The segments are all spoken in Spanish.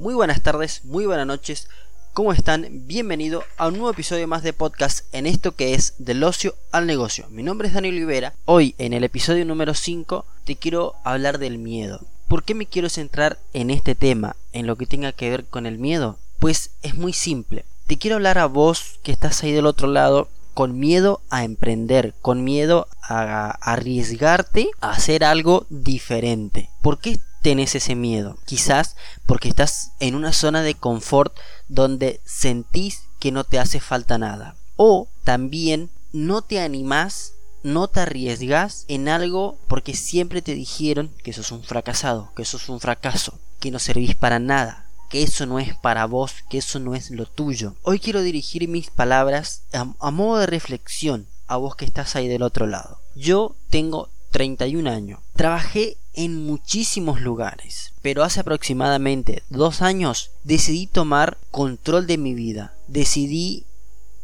Muy buenas tardes, muy buenas noches. ¿Cómo están? Bienvenido a un nuevo episodio más de podcast en esto que es del ocio al negocio. Mi nombre es Daniel Olivera. Hoy en el episodio número 5 te quiero hablar del miedo. ¿Por qué me quiero centrar en este tema, en lo que tenga que ver con el miedo? Pues es muy simple. Te quiero hablar a vos que estás ahí del otro lado con miedo a emprender, con miedo a arriesgarte a hacer algo diferente. ¿Por qué tenés ese miedo? Quizás porque estás en una zona de confort donde sentís que no te hace falta nada. O también no te animás, no te arriesgas en algo porque siempre te dijeron que sos un fracasado, que sos un fracaso, que no servís para nada, que eso no es para vos, que eso no es lo tuyo. Hoy quiero dirigir mis palabras a, modo de reflexión a vos que estás ahí del otro lado. Yo tengo 31 años. Trabajé en muchísimos lugares, pero hace aproximadamente dos años decidí tomar control de mi vida. Decidí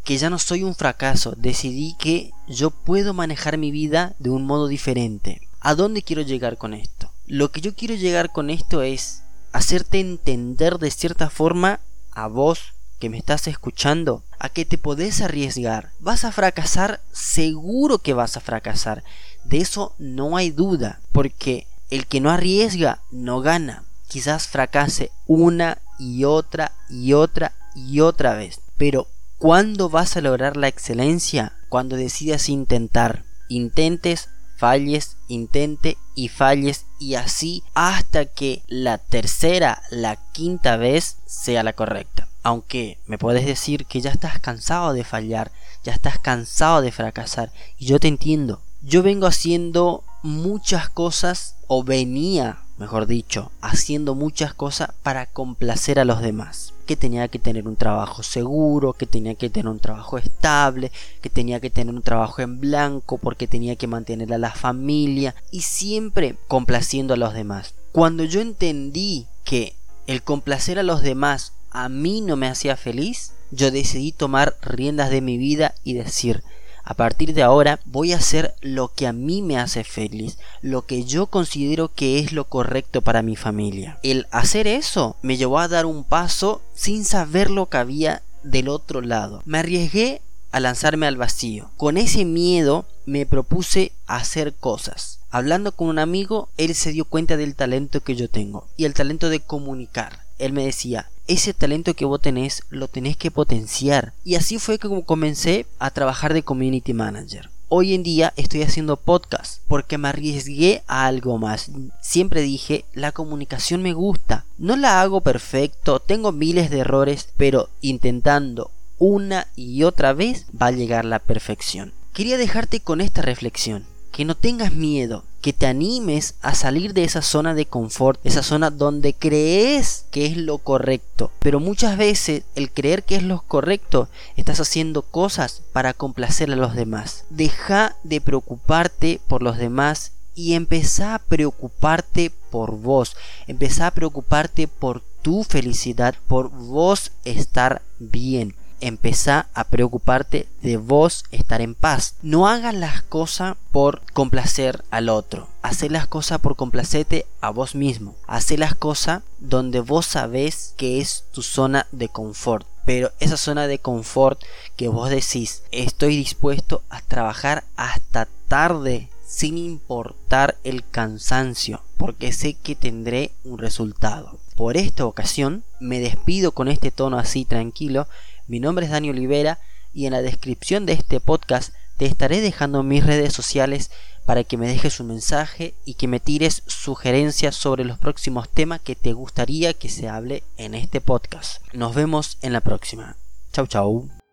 que ya no soy un fracaso, decidí que yo puedo manejar mi vida de un modo diferente. ¿A dónde quiero llegar con esto? Lo que yo quiero llegar con esto es hacerte entender de cierta forma a vos que me estás escuchando a que te podés arriesgar. ¿Vas a fracasar? Seguro que vas a fracasar. De eso no hay duda, porque el que no arriesga no gana. Quizás fracase una y otra y otra y otra vez. Pero ¿cuándo vas a lograr la excelencia? Cuando decidas intentar. Intentes falles, intente y falles y así hasta que la tercera, la quinta vez sea la correcta. Aunque me puedes decir que ya estás cansado de fallar, ya estás cansado de fracasar y yo te entiendo. Yo vengo haciendo muchas cosas o venía mejor dicho, haciendo muchas cosas para complacer a los demás. Que tenía que tener un trabajo seguro, que tenía que tener un trabajo estable, que tenía que tener un trabajo en blanco porque tenía que mantener a la familia y siempre complaciendo a los demás. Cuando yo entendí que el complacer a los demás a mí no me hacía feliz, yo decidí tomar riendas de mi vida y decir, a partir de ahora voy a hacer lo que a mí me hace feliz, lo que yo considero que es lo correcto para mi familia. El hacer eso me llevó a dar un paso sin saber lo que había del otro lado. Me arriesgué a lanzarme al vacío. Con ese miedo me propuse hacer cosas. Hablando con un amigo, él se dio cuenta del talento que yo tengo y el talento de comunicar. Él me decía, ese talento que vos tenés lo tenés que potenciar. Y así fue como comencé a trabajar de community manager. Hoy en día estoy haciendo podcast porque me arriesgué a algo más. Siempre dije, la comunicación me gusta. No la hago perfecto, tengo miles de errores, pero intentando una y otra vez va a llegar la perfección. Quería dejarte con esta reflexión que no tengas miedo, que te animes a salir de esa zona de confort, esa zona donde crees que es lo correcto. Pero muchas veces el creer que es lo correcto, estás haciendo cosas para complacer a los demás. Deja de preocuparte por los demás y empezá a preocuparte por vos. Empezá a preocuparte por tu felicidad, por vos estar bien empezá a preocuparte de vos estar en paz. No hagas las cosas por complacer al otro. Haz las cosas por complacerte a vos mismo. Haz las cosas donde vos sabés que es tu zona de confort. Pero esa zona de confort que vos decís, estoy dispuesto a trabajar hasta tarde sin importar el cansancio, porque sé que tendré un resultado. Por esta ocasión me despido con este tono así tranquilo mi nombre es Daniel Olivera y en la descripción de este podcast te estaré dejando mis redes sociales para que me dejes un mensaje y que me tires sugerencias sobre los próximos temas que te gustaría que se hable en este podcast. Nos vemos en la próxima. Chau chau.